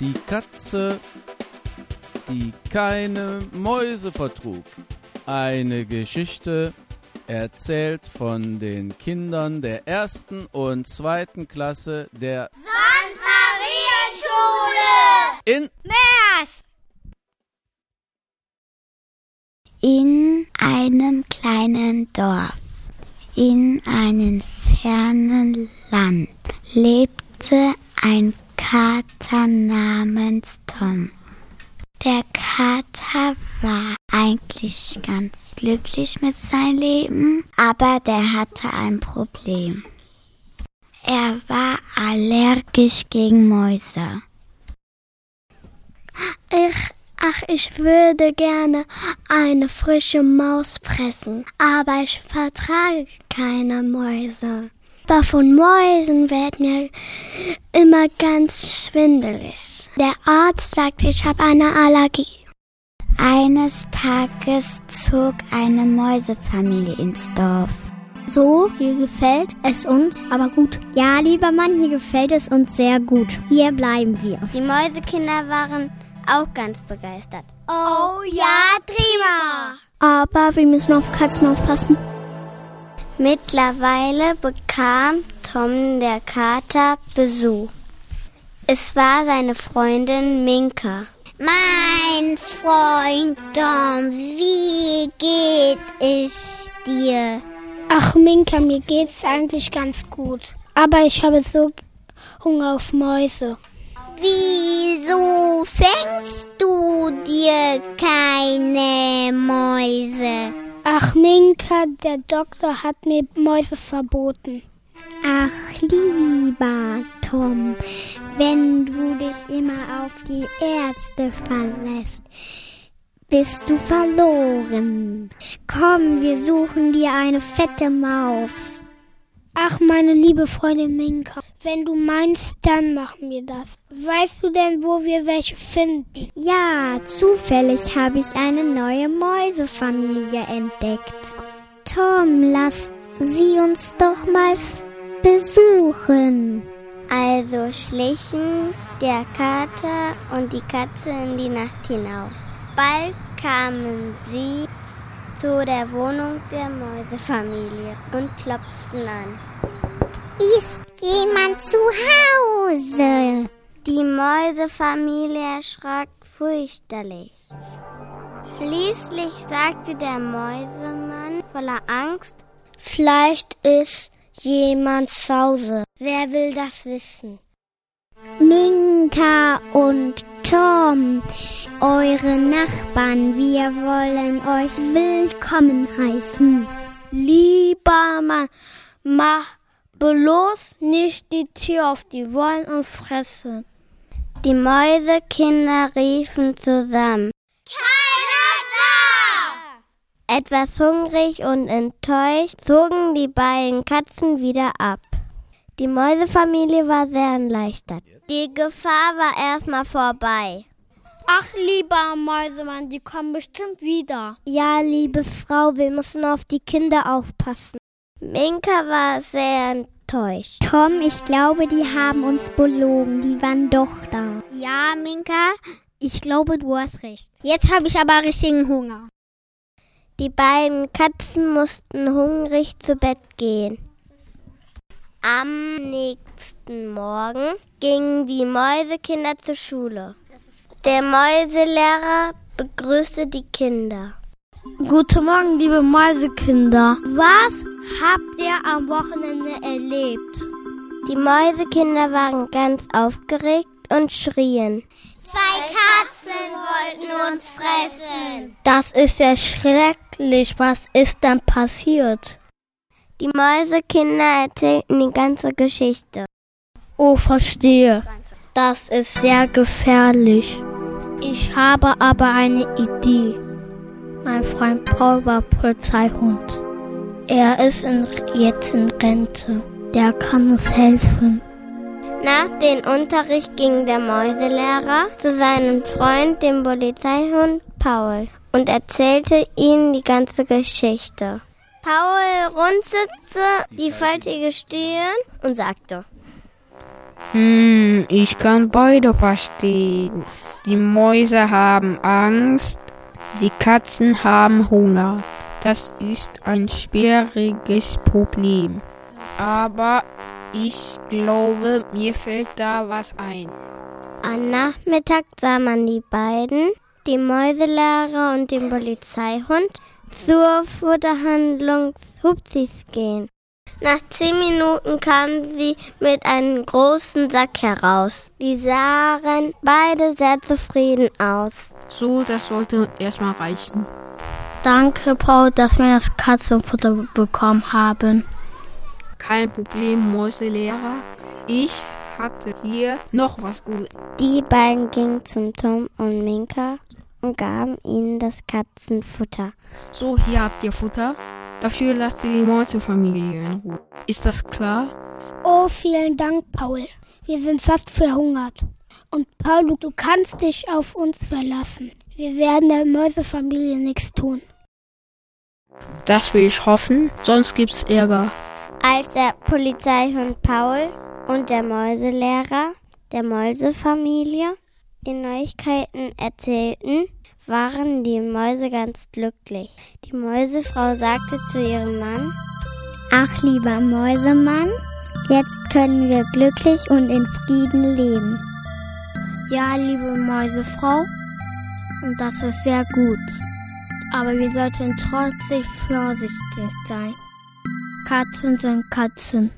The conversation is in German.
Die Katze, die keine Mäuse vertrug. Eine Geschichte erzählt von den Kindern der ersten und zweiten Klasse der St. Marienschule in Mers. In einem kleinen Dorf, in einem fernen Land, lebte ein Kater namens Tom. Der Kater war eigentlich ganz glücklich mit seinem Leben, aber der hatte ein Problem. Er war allergisch gegen Mäuse. Ich, ach, ich würde gerne eine frische Maus fressen, aber ich vertrage keine Mäuse. Aber von Mäusen werden ja immer ganz schwindelig. Der Arzt sagt, ich habe eine Allergie. Eines Tages zog eine Mäusefamilie ins Dorf. So, hier gefällt es uns, aber gut. Ja, lieber Mann, hier gefällt es uns sehr gut. Hier bleiben wir. Die Mäusekinder waren auch ganz begeistert. Oh ja, prima. Aber wir müssen auf Katzen aufpassen. Mittlerweile bekam Tom der Kater Besuch. Es war seine Freundin Minka. Mein Freund Tom, wie geht es dir? Ach, Minka, mir geht's eigentlich ganz gut. Aber ich habe so Hunger auf Mäuse. Wieso fängst du dir keine Mäuse? Ach, Minka, der Doktor hat mir Mäuse verboten. Ach, lieber Tom, wenn du dich immer auf die Ärzte verlässt, bist du verloren. Komm, wir suchen dir eine fette Maus. Ach, meine liebe Freundin Minka, wenn du meinst, dann machen wir das. Weißt du denn, wo wir welche finden? Ja, zufällig habe ich eine neue Mäusefamilie entdeckt. Tom, lass sie uns doch mal besuchen. Also schlichen der Kater und die Katze in die Nacht hinaus. Bald kamen sie zu der Wohnung der Mäusefamilie und klopften an. Ist jemand zu Hause? Die Mäusefamilie erschrak fürchterlich. Schließlich sagte der Mäusemann voller Angst, Vielleicht ist jemand zu Hause. Wer will das wissen? Minka und Tom, eure Nachbarn, wir wollen euch willkommen heißen. Lieber Mann, mach bloß nicht die Tür auf, die wollen uns fressen. Die Mäusekinder riefen zusammen. Keiner da! Etwas hungrig und enttäuscht zogen die beiden Katzen wieder ab. Die Mäusefamilie war sehr erleichtert. Die Gefahr war erstmal vorbei. Ach, lieber Mäusemann, die kommen bestimmt wieder. Ja, liebe Frau, wir müssen auf die Kinder aufpassen. Minka war sehr enttäuscht. Tom, ich glaube, die haben uns belogen. Die waren doch da. Ja, Minka, ich glaube, du hast recht. Jetzt habe ich aber richtigen Hunger. Die beiden Katzen mussten hungrig zu Bett gehen. Am nächsten Morgen gingen die Mäusekinder zur Schule. Der Mäuselehrer begrüßte die Kinder. Guten Morgen, liebe Mäusekinder. Was habt ihr am Wochenende erlebt? Die Mäusekinder waren ganz aufgeregt und schrien. Zwei Katzen wollten uns fressen. Das ist ja schrecklich. Was ist denn passiert? Die Mäusekinder erzählten die ganze Geschichte. Oh, verstehe. Das ist sehr gefährlich. Ich habe aber eine Idee. Mein Freund Paul war Polizeihund. Er ist in, jetzt in Rente. Der kann uns helfen. Nach dem Unterricht ging der Mäuselehrer zu seinem Freund, dem Polizeihund Paul, und erzählte ihm die ganze Geschichte. Paul runzelte die faltige Stirn und sagte, Hm, ich kann beide verstehen. Die Mäuse haben Angst, die Katzen haben Hunger. Das ist ein schwieriges Problem. Aber ich glaube, mir fällt da was ein. Am Nachmittag sah man die beiden, die Mäuselehrer und den Polizeihund, zur Futterhandlung Hupsis gehen. Nach zehn Minuten kamen sie mit einem großen Sack heraus. Die sahen beide sehr zufrieden aus. So, das sollte erstmal reichen. Danke, Paul, dass wir das Katzenfutter bekommen haben. Kein Problem, Mäuselehrer. Ich hatte hier noch was Gutes. Die beiden gingen zum Tom und Minka und gaben ihnen das Katzenfutter. So, hier habt ihr Futter. Dafür lasst ihr die Mäusefamilie in Ruhe. Ist das klar? Oh, vielen Dank, Paul. Wir sind fast verhungert. Und Paul, du, du kannst dich auf uns verlassen. Wir werden der Mäusefamilie nichts tun. Das will ich hoffen, sonst gibt's Ärger. Als der Polizeihund Paul und der Mäuselehrer der Mäusefamilie die Neuigkeiten erzählten, waren die Mäuse ganz glücklich. Die Mäusefrau sagte zu ihrem Mann, Ach lieber Mäusemann, jetzt können wir glücklich und in Frieden leben. Ja, liebe Mäusefrau, und das ist sehr gut. Aber wir sollten trotzdem vorsichtig sein. Katzen sind Katzen.